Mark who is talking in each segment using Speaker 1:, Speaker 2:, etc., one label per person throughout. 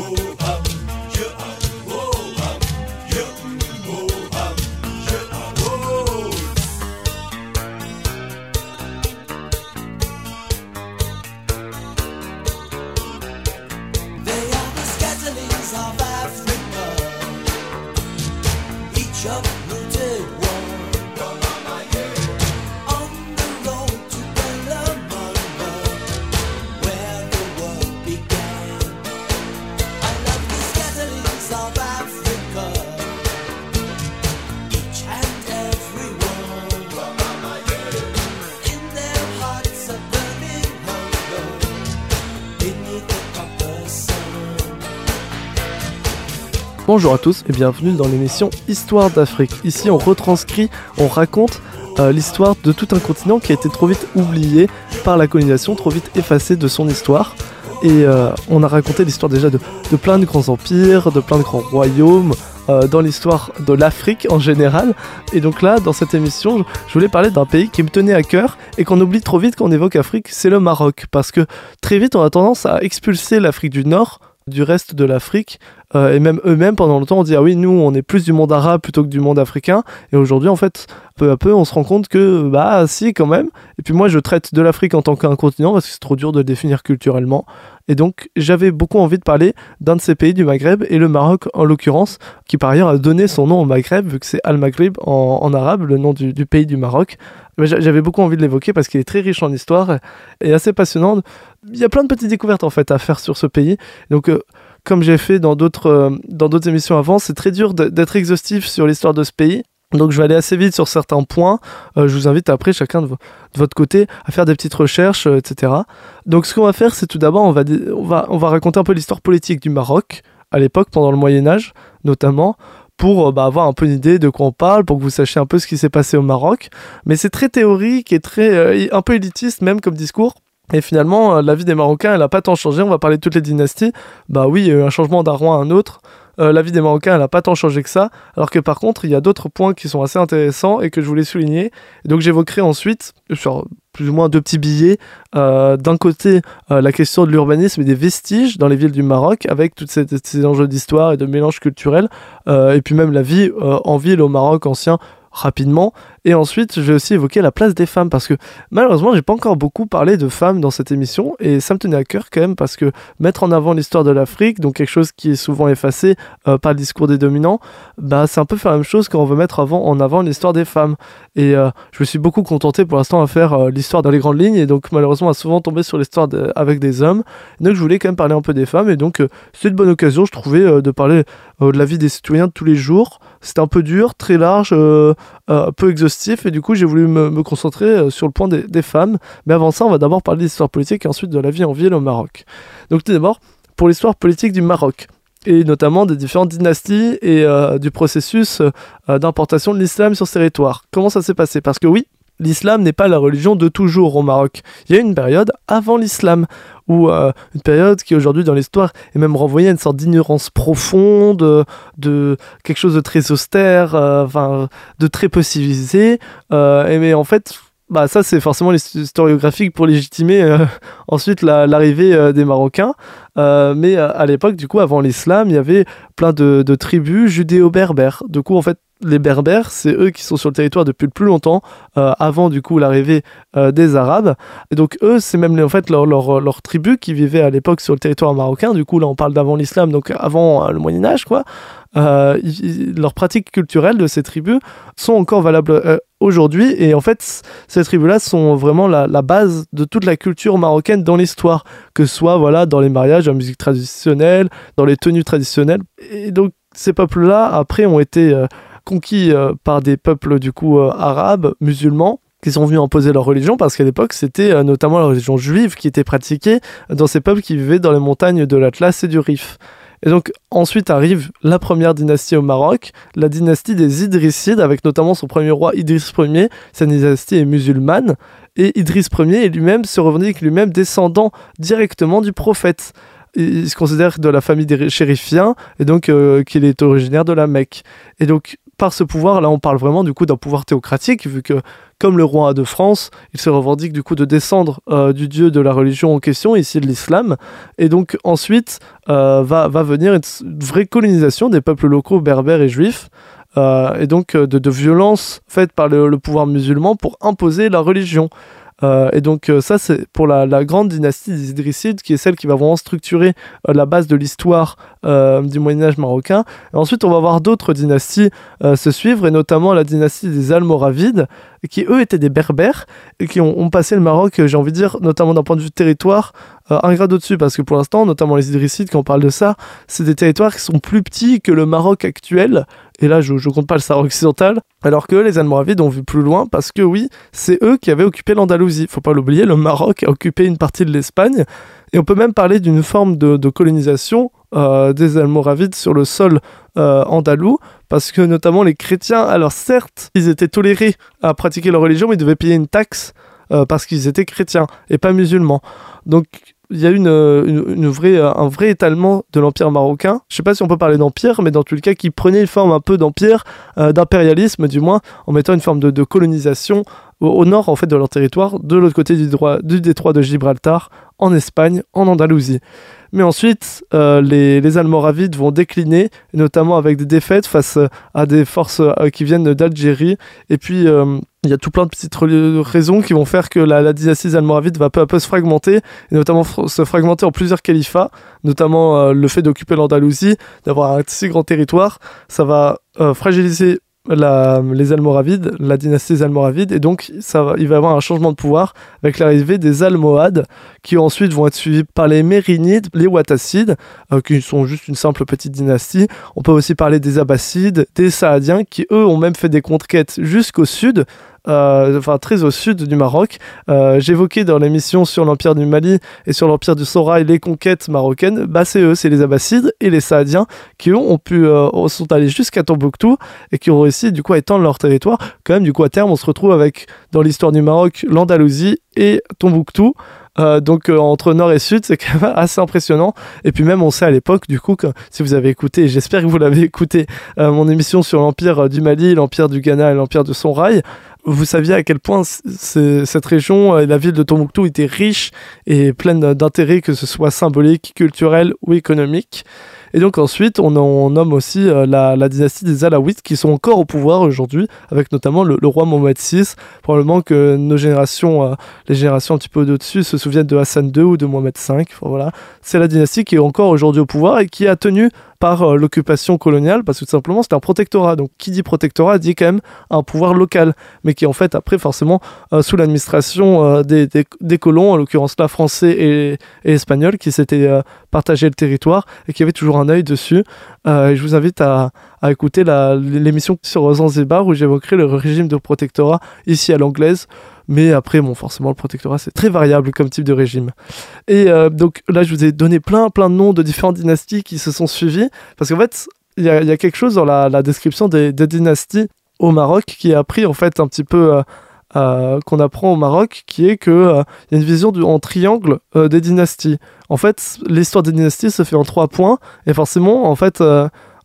Speaker 1: vou. Bonjour à tous et bienvenue dans l'émission Histoire d'Afrique. Ici on retranscrit, on raconte euh, l'histoire de tout un continent qui a été trop vite oublié par la colonisation, trop vite effacé de son histoire. Et euh, on a raconté l'histoire déjà de, plein de grands empires, de plein de grands royaumes, euh, dans l'histoire de l'Afrique en général. Et donc là, dans cette émission, je voulais parler d'un pays qui me tenait à cœur et qu'on oublie trop vite quand on évoque Afrique, c'est le Maroc. Parce que très vite, on a tendance à expulser l'Afrique du Nord du reste de l'Afrique euh, et même eux-mêmes, pendant longtemps, on dit ah oui, nous, on est plus du monde arabe plutôt que du monde africain. Et aujourd'hui, en fait, peu à peu, on se rend compte que bah si, quand même. Et puis moi, je traite de l'Afrique en tant qu'un continent parce que c'est trop dur de le définir culturellement. Et donc, j'avais beaucoup envie de parler d'un de ces pays du Maghreb et le Maroc en l'occurrence, qui par ailleurs a donné son nom au Maghreb vu que c'est Al-Maghrib en, arabe, le nom du, pays du Maroc. J'avais beaucoup envie de l'évoquer parce qu'il est très riche en histoire et assez passionnant. Il y a plein de petites découvertes en fait à faire sur ce pays. Donc euh, comme j'ai fait dans d'autres euh, dans d'autres émissions avant, c'est très dur d'être exhaustif sur l'histoire de ce pays. Donc je vais aller assez vite sur certains points. Euh, je vous invite après chacun de, votre côté à faire des petites recherches, euh, etc. Donc ce qu'on va faire, c'est tout d'abord on va, on, va, on va raconter un peu l'histoire politique du Maroc à l'époque, pendant le Moyen Âge notamment, pour bah, avoir un peu une idée de quoi on parle, pour que vous sachiez un peu ce qui s'est passé au Maroc. Mais c'est très théorique et très un peu élitiste même comme discours. Et finalement, euh, la vie des Marocains, elle n'a pas tant changé. On va parler de toutes les dynasties. Bah oui, il y a eu un changement d'un roi à un autre. Euh, la vie des Marocains, elle n'a pas tant changé que ça. Alors que par contre, il y a d'autres points qui sont assez intéressants et que je voulais souligner. Et donc j'évoquerai ensuite, sur plus ou moins deux petits billets, euh, d'un côté la question de l'urbanisme et des vestiges dans les villes du Maroc, avec tous ces, enjeux d'histoire et de mélange culturel, et puis même la vie en ville au Maroc ancien rapidement. Et ensuite, je vais aussi évoquer la place des femmes parce que malheureusement, j'ai pas encore beaucoup parlé de femmes dans cette émission et ça me tenait à cœur quand même parce que mettre en avant l'histoire de l'Afrique, donc quelque chose qui est souvent effacé euh, par le discours des dominants, bah c'est un peu faire la même chose quand on veut mettre en avant l'histoire des femmes. Et euh, je me suis beaucoup contenté pour l'instant à faire euh, l'histoire dans les grandes lignes et donc malheureusement à souvent tomber sur l'histoire avec des hommes. Donc je voulais quand même parler un peu des femmes et donc c'est une bonne occasion, je trouvais, de parler de la vie des citoyens de tous les jours. C'était un peu dur, très large, peu exhaustif et du coup j'ai voulu me, concentrer sur le point des, femmes. Mais avant ça, on va d'abord parler d'histoire politique et ensuite de la vie en ville au Maroc. Donc tout d'abord, pour l'histoire politique du Maroc et notamment des différentes dynasties et euh, du processus euh, d'importation de l'islam sur ce territoire. Comment ça s'est passé? Parce que oui, l'islam n'est pas la religion de toujours au Maroc. Il y a une période avant l'islam, ou euh, une période qui aujourd'hui dans l'histoire est même renvoyée à une sorte d'ignorance profonde, de quelque chose de très austère, enfin de très peu civilisé. et mais en fait, bah ça c'est forcément l'historiographique pour légitimer euh, ensuite l'arrivée euh, des Marocains. Euh, mais à l'époque, du coup, avant l'islam, il y avait plein de, de tribus judéo-berbères. Du coup, en fait, les Berbères, c'est eux qui sont sur le territoire depuis le plus longtemps, avant du coup l'arrivée des Arabes. Et donc eux, c'est même en fait leur, tribu qui vivait à l'époque sur le territoire marocain. Du coup, là, on parle d'avant l'islam, donc avant le Moyen Âge, quoi. Euh, leurs pratiques culturelles de ces tribus sont encore valables euh, aujourd'hui. Et en fait, ces tribus-là sont vraiment la, base de toute la culture marocaine dans l'histoire, que ce soit voilà, dans les mariages, la musique traditionnelle, dans les tenues traditionnelles. Et donc, ces peuples-là, après, ont été euh, conquis par des peuples du coup arabes, musulmans, qui sont venus imposer leur religion parce qu'à l'époque c'était notamment la religion juive qui était pratiquée dans ces peuples qui vivaient dans les montagnes de l'Atlas et du Rif. Et donc ensuite arrive la première dynastie au Maroc, la dynastie des Idrissides, avec notamment son premier roi Idriss Ier. Sa dynastie est musulmane. Et Idriss Ier lui-même se revendique lui-même descendant directement du prophète. Il se considère de la famille des chérifiens et donc euh, qu'il est originaire de la Mecque. Et donc par ce pouvoir, là on parle vraiment du coup d'un pouvoir théocratique, vu que comme le roi de France, il se revendique du coup de descendre euh, du dieu de la religion en question, ici de l'islam. Et donc ensuite euh, va, va venir une vraie colonisation des peuples locaux berbères et juifs. Euh, et donc de, violences faites par le pouvoir musulman pour imposer la religion. Euh, et donc euh, ça, c'est pour la, grande dynastie des Idrissides, qui est celle qui va vraiment structurer euh, la base de l'histoire du Moyen Âge marocain. Et ensuite, on va voir d'autres dynasties se suivre, et notamment la dynastie des Almoravides, qui eux étaient des Berbères, et qui ont, ont passé le Maroc, j'ai envie de dire, notamment d'un point de vue territoire, un grade au-dessus, parce que pour l'instant, notamment les Idrissides, quand on parle de ça, c'est des territoires qui sont plus petits que le Maroc actuel, et là, je ne compte pas le Sahara occidental. Alors que les Almoravides ont vu plus loin parce que oui, c'est eux qui avaient occupé l'Andalousie. Faut pas l'oublier, le Maroc a occupé une partie de l'Espagne. Et on peut même parler d'une forme de, de colonisation euh, des Almoravides sur le sol euh, andalou, parce que notamment les chrétiens, alors certes, ils étaient tolérés à pratiquer leur religion, mais ils devaient payer une taxe euh, parce qu'ils étaient chrétiens et pas musulmans. Donc il y a une, une, une vraie, un vrai étalement de l'empire marocain. Je sais pas si on peut parler d'empire, mais dans tous les cas, qui prenait une forme un peu d'empire, euh, d'impérialisme du moins, en mettant une forme de, de colonisation au, nord en fait de leur territoire, de l'autre côté du, détroit de Gibraltar, en Espagne, en Andalousie. Mais ensuite, euh, les, les, Almoravides vont décliner, notamment avec des défaites face à des forces euh, qui viennent d'Algérie. Et puis, euh, il y a tout plein de petites raisons qui vont faire que la, la dynastie almoravide va peu à peu se fragmenter, et notamment se fragmenter en plusieurs califats, notamment euh, le fait d'occuper l'Andalousie, d'avoir un si grand territoire, ça va euh, fragiliser les Almoravides, la dynastie des Almoravides, et donc ça il va y avoir un changement de pouvoir avec l'arrivée des Almohades, qui ensuite vont être suivis par les Mérinides, les Ouattacides, euh, qui sont juste une simple petite dynastie. On peut aussi parler des Abbassides, des Saadiens, qui eux ont même fait des conquêtes jusqu'au sud, enfin très au sud du Maroc. Euh, J'évoquais dans l'émission sur l'Empire du Mali et sur l'Empire du Sorail les conquêtes marocaines. Bah c'est eux, c'est les Abbassides et les Saadiens qui ont, pu euh, sont allés jusqu'à Tombouctou et qui ont réussi du coup à étendre leur territoire. Quand même, du coup à terme, on se retrouve avec dans l'histoire du Maroc l'Andalousie et Tombouctou. Euh, donc euh, entre nord et sud, c'est quand même assez impressionnant. Et puis même on sait à l'époque, du coup, que, si vous avez écouté, j'espère que vous l'avez écouté, euh, mon émission sur l'empire du Mali, l'empire du Ghana et l'empire de Sonrail, vous saviez à quel point cette région et la ville de Tombouctou était riche et pleine d'intérêts, que ce soit symbolique, culturel ou économique. Et donc ensuite, on, nomme aussi euh, la, dynastie des Alaouites qui sont encore au pouvoir aujourd'hui, avec notamment le, roi Mohamed VI. Probablement que nos générations, euh, les générations un petit peu au-dessus, se souviennent de Hassan II ou de Mohamed V. Voilà. C'est la dynastie qui est encore aujourd'hui au pouvoir et qui a tenu par euh, l'occupation coloniale, parce que tout simplement c'était un protectorat. Donc qui dit protectorat dit quand même un pouvoir local, mais qui en fait après forcément euh, sous l'administration euh, des, colons, en l'occurrence là français et, et espagnols, qui s'étaient euh, partagé le territoire et qui avaient toujours un œil dessus. je vous invite à, à écouter l'émission sur Zanzibar où j'évoquerai le régime de protectorat ici à l'anglaise. Mais après, bon, forcément, le protectorat, c'est très variable comme type de régime. Et euh, donc là, je vous ai donné plein, plein de noms de différentes dynasties qui se sont suivies. Parce qu'en fait, il y, y, a quelque chose dans la, description des, dynasties au Maroc qui a pris en fait un petit peu... Euh, euh, qu'on apprend au Maroc, qui est que euh, y a une vision du, en triangle des dynasties. En fait, l'histoire des dynasties se fait en trois points, et forcément, en fait,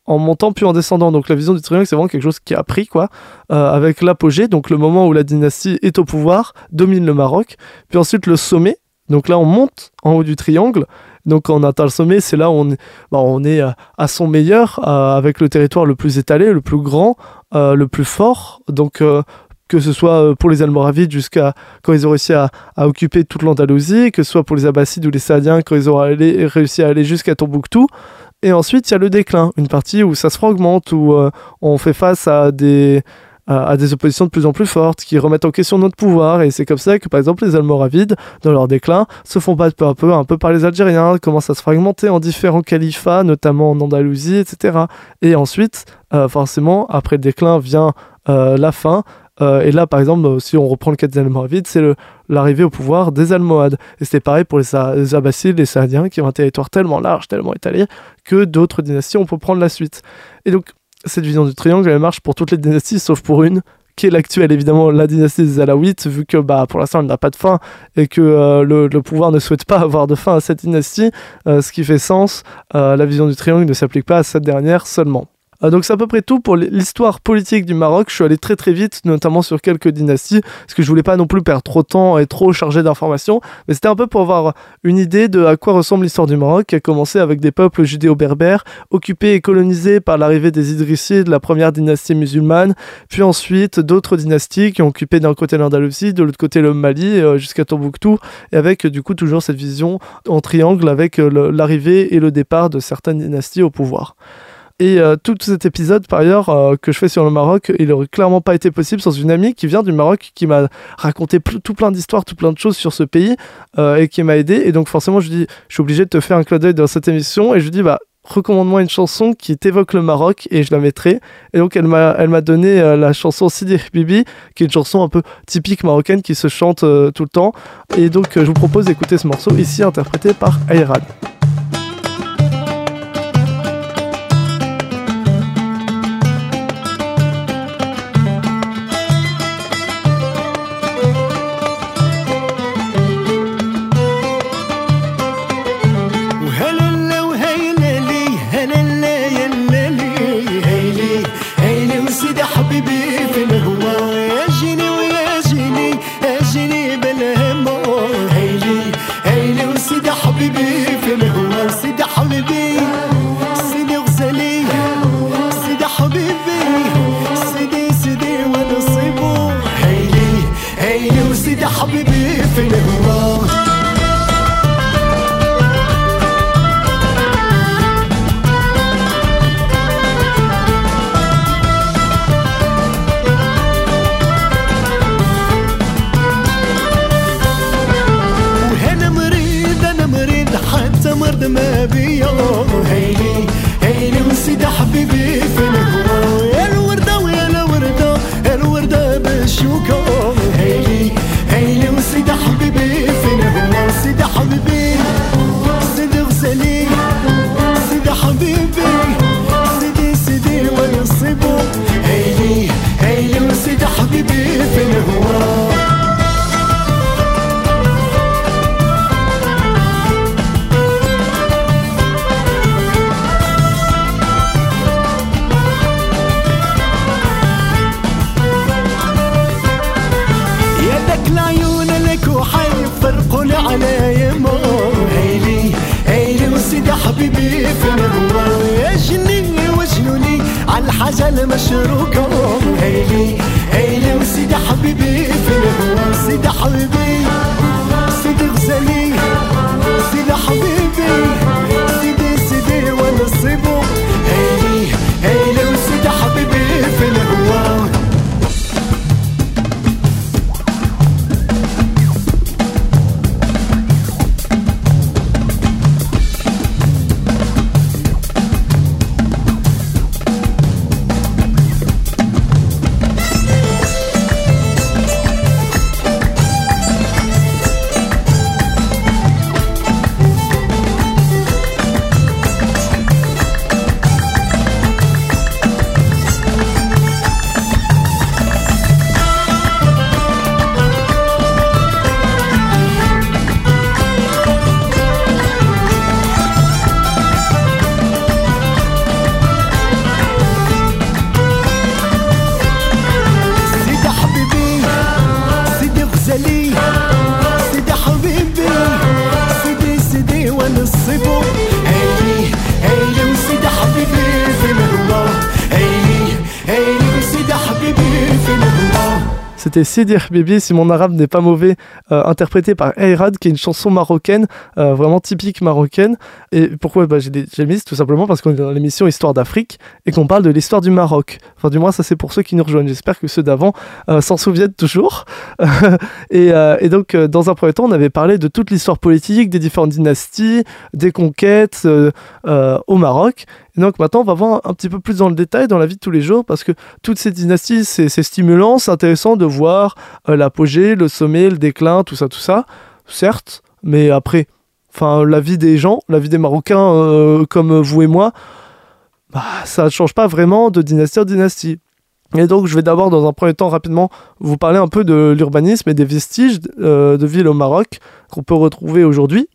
Speaker 1: en montant puis en descendant. Donc la vision du triangle, c'est vraiment quelque chose qui a pris, quoi, avec l'apogée, donc le moment où la dynastie est au pouvoir, domine le Maroc, puis ensuite le sommet. Donc là, on monte en haut du triangle. Donc quand on atteint le sommet, c'est là où on est, bah, on est à son meilleur, avec le territoire le plus étalé, le plus grand, le plus fort. Donc que ce soit euh, pour les Almoravides jusqu'à quand ils ont réussi à, occuper toute l'Andalousie, que ce soit pour les Abbassides ou les Saadiens quand ils ont réussi à aller jusqu'à Tombouctou. Et ensuite, il y a le déclin, une partie où ça se fragmente, où euh, on fait face à des, oppositions de plus en plus fortes qui remettent en question notre pouvoir. Et c'est comme ça que, par exemple, les Almoravides, dans leur déclin, se font battre peu à peu, un peu par les Algériens, commencent à se fragmenter en différents califats, notamment en Andalousie, etc. Et ensuite, euh, forcément, après le déclin vient euh, la fin, euh, et là, par exemple, si on reprend le cas des Almoravides, c'est l'arrivée au pouvoir des Almohades. Et c'était pareil pour les, les Abbassides, les Saadiens, qui ont un territoire tellement large, tellement étalé, que d'autres dynasties, on peut prendre la suite. Et donc, cette vision du triangle, elle marche pour toutes les dynasties, sauf pour une, qui est l'actuelle, évidemment, la dynastie des Alaouites, vu que bah, pour l'instant, elle n'a pas de fin et que euh, le, pouvoir ne souhaite pas avoir de fin à cette dynastie, euh, ce qui fait sens, euh, la vision du triangle ne s'applique pas à cette dernière seulement. Euh, donc c'est à peu près tout pour l'histoire politique du Maroc. Je suis allé très très vite, notamment sur quelques dynasties, parce que je voulais pas non plus perdre trop de temps et trop chargé d'informations. Mais c'était un peu pour avoir une idée de à quoi ressemble l'histoire du Maroc, qui a commencé avec des peuples judéo-berbères, occupés et colonisés par l'arrivée des Idrissides, la première dynastie musulmane, puis ensuite d'autres dynasties qui ont occupé d'un côté l'Andalousie, de l'autre côté le Mali, euh, jusqu'à Tombouctou, et avec du coup toujours cette vision en triangle avec euh, l'arrivée et le départ de certaines dynasties au pouvoir. Et euh, tout cet épisode, par ailleurs, euh, que je fais sur le Maroc, il aurait clairement pas été possible sans une amie qui vient du Maroc, qui m'a raconté tout plein d'histoires, tout plein de choses sur ce pays, euh, et qui m'a aidé. Et donc forcément, je dis, je suis obligé de te faire un clin d'œil dans cette émission, et je dis, bah, recommande-moi une chanson qui t'évoque le Maroc et je la mettrai. Et donc elle m'a donné la chanson Sidi Bibi qui est une chanson un peu typique marocaine qui se chante tout le temps. Et donc je vous propose d'écouter ce morceau ici interprété par Ayrad. C'était Sidir Bibi, si mon arabe n'est pas mauvais, euh, interprété par Eyrad, qui est une chanson marocaine, euh, vraiment typique marocaine. Et pourquoi? Bah, j'ai mis Tout simplement parce qu'on est dans l'émission Histoire d'Afrique et qu'on parle de l'histoire du Maroc. Enfin, du moins, ça c'est pour ceux qui nous rejoignent. J'espère que ceux d'avant euh, s'en souviennent toujours. et, et, donc, dans un premier temps, on avait parlé de toute l'histoire politique, des différentes dynasties, des conquêtes au Maroc. Et donc maintenant, on va voir un petit peu plus dans le détail dans la vie de tous les jours parce que toutes ces dynasties, c'est stimulant, c'est intéressant de voir euh, l'apogée, le sommet, le déclin, tout ça, tout ça. Certes, mais après, enfin, la vie des gens, la vie des Marocains euh, comme vous et moi, bah, ça ne change pas vraiment de dynastie en dynastie. Et donc, je vais d'abord, dans un premier temps, rapidement, vous parler un peu de l'urbanisme et des vestiges euh, de villes au Maroc qu'on peut retrouver aujourd'hui,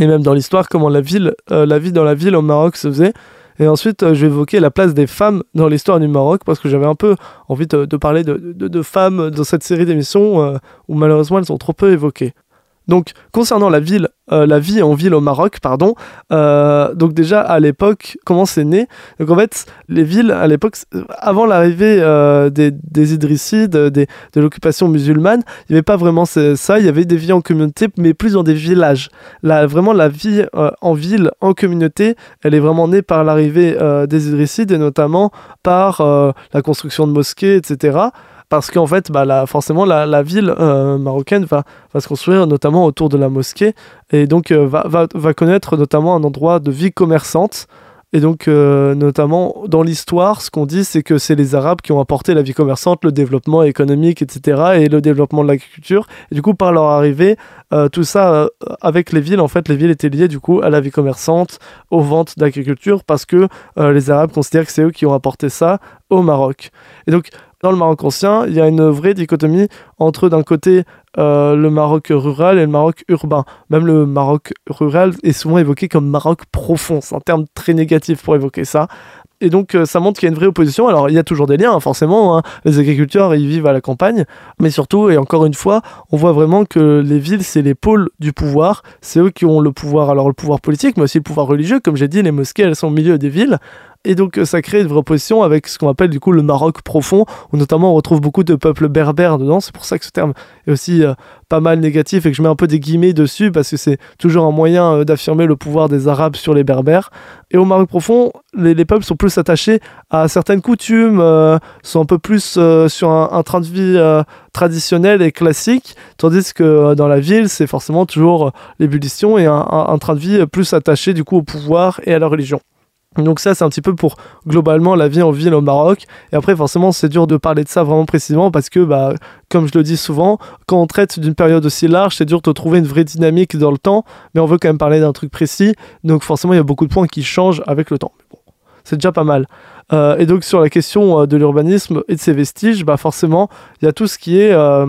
Speaker 1: et même dans l'histoire, comment la, vie dans la ville au Maroc se faisait. Et ensuite, je vais évoquer la place des femmes dans l'histoire du Maroc, parce que j'avais un peu envie de, parler de, de, femmes dans cette série d'émissions où malheureusement elles sont trop peu évoquées. Donc, concernant la ville, euh, la vie en ville au Maroc, pardon, euh, donc déjà à l'époque, comment c'est né? Donc en fait, les villes à l'époque, avant l'arrivée euh, des, des, Idrissides, de l'occupation musulmane, il n'y avait pas vraiment ça, il y avait des vies en communauté, mais plus dans des villages. Là, vraiment, la vie en ville, en communauté, elle est vraiment née par l'arrivée des Idrissides et notamment par la construction de mosquées, etc parce qu'en fait, bah, forcément, la, ville euh, marocaine va, se construire notamment autour de la mosquée et donc euh, va, connaître notamment un endroit de vie commerçante. Et donc, euh, notamment dans l'histoire, ce qu'on dit, c'est que c'est les Arabes qui ont apporté la vie commerçante, le développement économique, etc., et le développement de l'agriculture. Et du coup, par leur arrivée, tout ça, avec les villes, en fait, les villes étaient liées du coup à la vie commerçante, aux ventes d'agriculture, parce que les Arabes considèrent que c'est eux qui ont apporté ça au Maroc. Et donc, dans le Maroc ancien, il y a une vraie dichotomie entre d'un côté euh, le Maroc rural et le Maroc urbain. Même le Maroc rural est souvent évoqué comme Maroc profond. C'est un terme très négatif pour évoquer ça. Et donc euh, ça montre qu'il y a une vraie opposition. Alors il y a toujours des liens, hein, forcément. Hein. Les agriculteurs, ils vivent à la campagne. Mais surtout, et encore une fois, on voit vraiment que les villes, c'est les pôles du pouvoir. C'est eux qui ont le pouvoir, alors le pouvoir politique, mais aussi le pouvoir religieux. Comme j'ai dit, les mosquées, elles sont au milieu des villes. Et donc euh, ça crée une vraie opposition avec ce qu'on appelle du coup le Maroc profond, où notamment on retrouve beaucoup de peuples berbères dedans. C'est pour ça que ce terme est aussi euh, pas mal négatif et que je mets un peu des guillemets dessus parce que c'est toujours un moyen euh, d'affirmer le pouvoir des Arabes sur les berbères. Et au Maroc profond, les, peuples sont plus attachés à certaines coutumes, sont un peu plus sur un, train de vie traditionnel et classique, tandis que dans la ville, c'est forcément toujours l'ébullition et un, un train de vie plus attaché du coup au pouvoir et à la religion. Donc ça, c'est un petit peu pour globalement la vie en ville au Maroc. Et après, forcément, c'est dur de parler de ça vraiment précisément parce que, bah, comme je le dis souvent, quand on traite d'une période aussi large, c'est dur de trouver une vraie dynamique dans le temps, mais on veut quand même parler d'un truc précis. Donc forcément, il y a beaucoup de points qui changent avec le temps. bon, c'est déjà pas mal. Euh, et donc sur la question euh, de l'urbanisme et de ses vestiges, bah forcément, il y a tout ce qui est euh,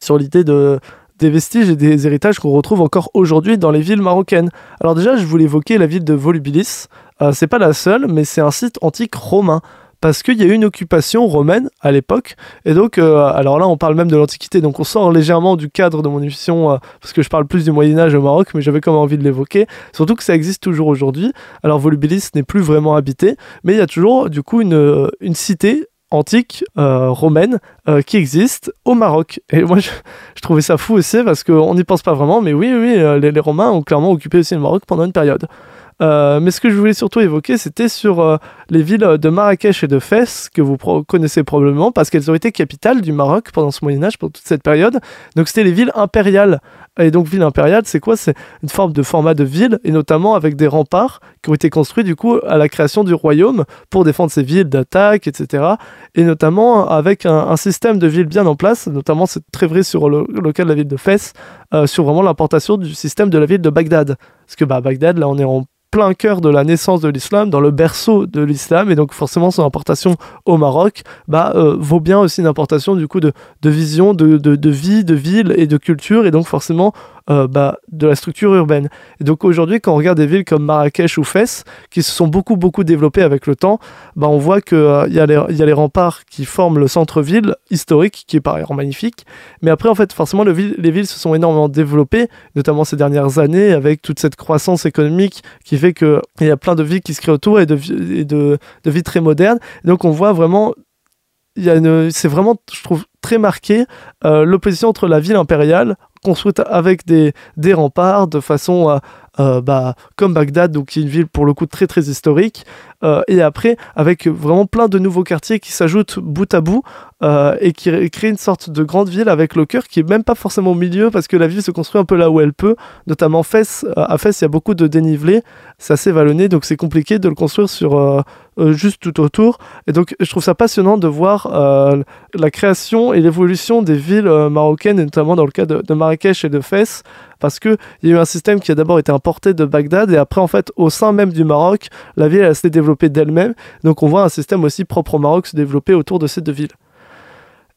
Speaker 1: sur l'idée de des vestiges et des héritages qu'on retrouve encore aujourd'hui dans les villes marocaines. Alors déjà, je voulais évoquer la ville de Volubilis. Euh, c'est pas la seule, mais c'est un site antique romain parce qu'il y a eu une occupation romaine à l'époque. Et donc, euh, alors là, on parle même de l'Antiquité, donc on sort légèrement du cadre de mon émission, euh, parce que je parle plus du Moyen Âge au Maroc, mais j'avais quand même envie de l'évoquer. Surtout que ça existe toujours aujourd'hui. Alors, Volubilis n'est plus vraiment habité, mais il y a toujours, du coup, une, une cité antique romaine qui existe au Maroc. Et moi, je, trouvais ça fou aussi parce qu'on n'y pense pas vraiment, mais oui, oui, les, les, Romains ont clairement occupé aussi le Maroc pendant une période. Euh, mais ce que je voulais surtout évoquer, c'était sur euh, les villes de Marrakech et de Fès, que vous connaissez probablement, parce qu'elles ont été capitales du Maroc pendant ce Moyen Âge, pendant toute cette période. Donc c'était les villes impériales. Et donc ville impériale, c'est quoi? C'est une forme de format de ville, et notamment avec des remparts qui ont été construits du coup à la création du royaume pour défendre ces villes d'attaque, etc. Et notamment avec un, système de villes bien en place, notamment c'est très vrai sur le, cas de la ville de Fès, euh, sur vraiment l'importation du système de la ville de Bagdad. Parce que bah, Bagdad, là on est en plein cœur de la naissance de l'islam, dans le berceau de l'islam, et donc forcément son importation au Maroc bah, euh, vaut bien aussi une importation du coup de, de vision, de, de, de, vie, de ville et de culture, et donc forcément euh, bah, de la structure urbaine. Et donc aujourd'hui, quand on regarde des villes comme Marrakech ou Fès, qui se sont beaucoup beaucoup développées avec le temps, bah, on voit qu'il euh, y, a les, remparts qui forment le centre-ville historique, qui est par ailleurs magnifique. Mais après, en fait, forcément, le les villes se sont énormément développées, notamment ces dernières années, avec toute cette croissance économique qui fait qu'il y a plein de villes qui se créent autour et de villes très modernes. Et donc on voit vraiment c'est vraiment, je trouve, très marqué euh, l'opposition entre la ville impériale construite avec des, des remparts de façon à, euh, bah, comme Bagdad, donc qui est une ville pour le coup très très historique, euh, et après avec vraiment plein de nouveaux quartiers qui s'ajoutent bout à bout euh, et qui créent une sorte de grande ville avec le cœur qui est même pas forcément au milieu parce que la ville se construit un peu là où elle peut, notamment Fès. À Fès, il y a beaucoup de dénivelé, c'est assez vallonné, donc c'est compliqué de le construire sur juste tout autour. Et donc je trouve ça passionnant de voir la création et l'évolution des villes marocaines, et notamment dans le cas de, Marrakech et de Fès, parce qu'il y a eu un système qui a d'abord été importé de Bagdad et après en fait au sein même du Maroc, la ville s'est développée d'elle-même. Donc on voit un système aussi propre au Maroc se développer autour de ces deux villes.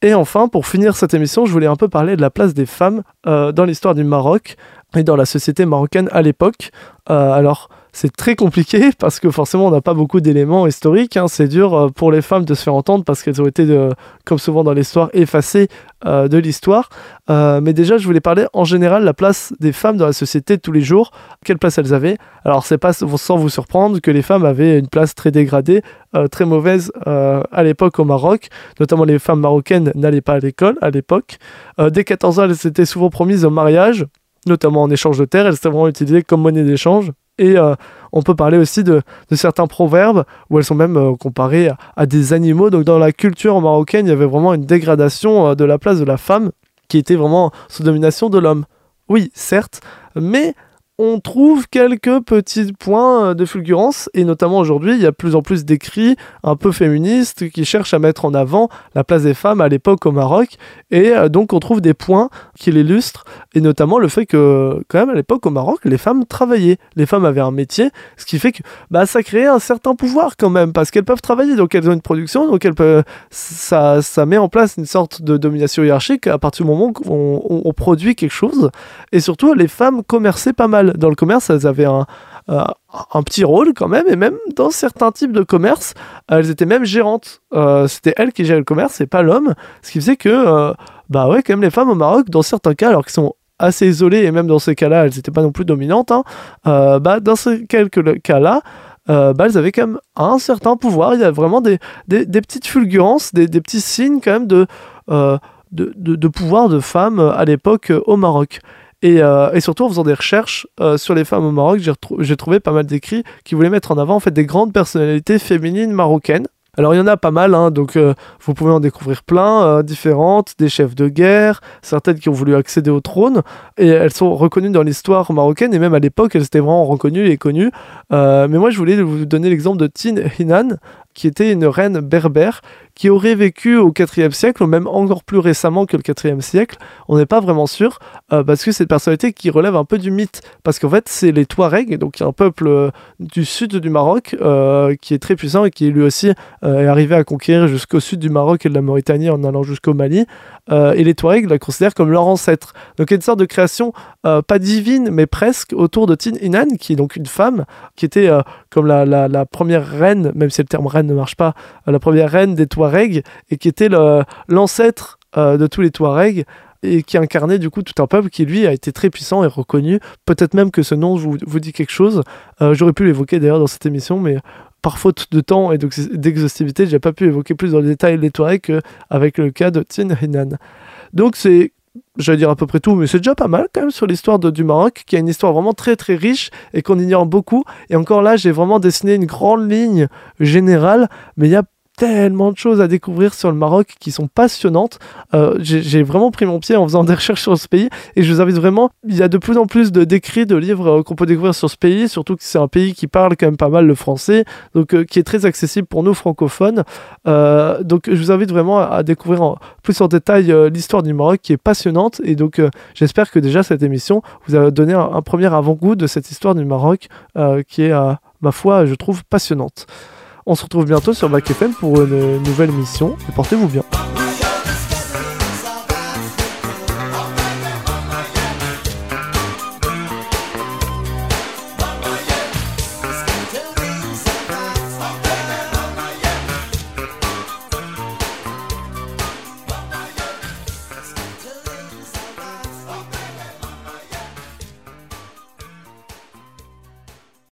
Speaker 1: Et enfin, pour finir cette émission, je voulais un peu parler de la place des femmes euh, dans l'histoire du Maroc et dans la société marocaine à l'époque. Euh, alors, c'est très compliqué parce que forcément on n'a pas beaucoup d'éléments historiques. Hein. C'est dur euh, pour les femmes de se faire entendre parce qu'elles ont été, comme souvent dans l'histoire, effacées euh, de l'histoire. Euh, mais déjà, je voulais parler en général la place des femmes dans la société de tous les jours. Quelle place elles avaient? Alors, c'est pas sans vous surprendre que les femmes avaient une place très dégradée, très mauvaise à l'époque au Maroc. Notamment, les femmes marocaines n'allaient pas à l'école à l'époque. dès 14 ans, elles étaient souvent promises au mariage notamment en échange de terres. Elles étaient vraiment utilisées comme monnaie d'échange. Et euh, on peut parler aussi de, certains proverbes où elles sont même euh, comparées à, des animaux. Donc dans la culture marocaine, il y avait vraiment une dégradation euh, de la place de la femme qui était vraiment sous domination de l'homme. Oui, certes, mais on trouve quelques petits points de fulgurance, et notamment aujourd'hui, il y a plus en plus d'écrits un peu féministes qui cherchent à mettre en avant la place des femmes à l'époque au Maroc, et euh, donc on trouve des points qui l'illustrent, et notamment le fait que, quand même, à l'époque au Maroc, les femmes travaillaient, les femmes avaient un métier, ce qui fait que bah, ça créait un certain pouvoir quand même, parce qu'elles peuvent travailler, donc elles ont une production, donc elles peuvent, ça, ça met en place une sorte de domination hiérarchique à partir du moment où on produit quelque chose, et surtout les femmes commerçaient pas mal dans le commerce, elles avaient un, euh, un petit rôle quand même, et même dans certains types de commerce, elles étaient même gérantes. Euh, c'était elles qui géraient le commerce et pas l'homme, ce qui faisait que, euh, bah ouais, quand même les femmes au Maroc, dans certains cas, alors qu'ils sont assez isolées, et même dans ces cas-là, elles n'étaient pas non plus dominantes, hein, bah dans ces quelques cas-là, bah, elles avaient quand même un certain pouvoir. Il y a vraiment des, des, petites fulgurances, des, des, petits signes quand même de, de, de, pouvoir de femmes à l'époque au Maroc. Euh, et, surtout en faisant des recherches euh, sur les femmes au Maroc, j'ai trouvé pas mal d'écrits qui voulaient mettre en avant en fait des grandes personnalités féminines marocaines. Alors il y en a pas mal, hein, donc euh, vous pouvez en découvrir plein, différentes, des chefs de guerre, certaines qui ont voulu accéder au trône, et elles sont reconnues dans l'histoire marocaine, et même à l'époque elles étaient vraiment reconnues et connues. mais moi je voulais vous donner l'exemple de Tin Hinan, qui était une reine berbère qui aurait vécu au IVe siècle, ou même encore plus récemment que le IVe siècle. On n'est pas vraiment sûr, euh, parce que c'est une personnalité qui relève un peu du mythe. Parce qu'en fait, c'est les Touaregs, donc un peuple euh, du sud du Maroc, euh, qui est très puissant et qui lui aussi est arrivé à conquérir jusqu'au sud du Maroc et de la Mauritanie en allant jusqu'au Mali. et les Touaregs la considèrent comme leur ancêtre. Donc il y a une sorte de création, pas divine, mais presque, autour de Tin Inan, qui est donc une femme, qui était comme la, la, première reine, même si le terme reine ne marche pas, la première reine des Touaregs et qui était l'ancêtre euh, de tous les Touaregs et qui incarnait du coup tout un peuple qui lui a été très puissant et reconnu. Peut-être même que ce nom vous, vous dit quelque chose. Euh, j'aurais pu l'évoquer d'ailleurs dans cette émission, mais par faute de temps et d'exhaustivité, j'ai pas pu évoquer plus dans le détail les Touaregs qu'avec le cas de Tin Hinan. Donc c'est j'allais dire à peu près tout, mais c'est déjà pas mal quand même sur l'histoire du Maroc, qui a une histoire vraiment très très riche et qu'on ignore beaucoup. Et encore là, j'ai vraiment dessiné une grande ligne générale, mais il y a tellement de choses à découvrir sur le Maroc qui sont passionnantes. Euh, j'ai vraiment pris mon pied en faisant des recherches sur ce pays et je vous invite vraiment, il y a de plus en plus de d'écrits, de livres euh, qu'on peut découvrir sur ce pays, surtout que c'est un pays qui parle quand même pas mal le français, donc euh, qui est très accessible pour nous francophones. donc je vous invite vraiment à, découvrir plus en détail l'histoire du Maroc qui est passionnante et donc j'espère que déjà cette émission vous a donné un, un premier avant-goût de cette histoire du Maroc qui est, ma foi, je trouve passionnante. On se retrouve bientôt sur Bac FM pour une nouvelle émission et portez-vous bien.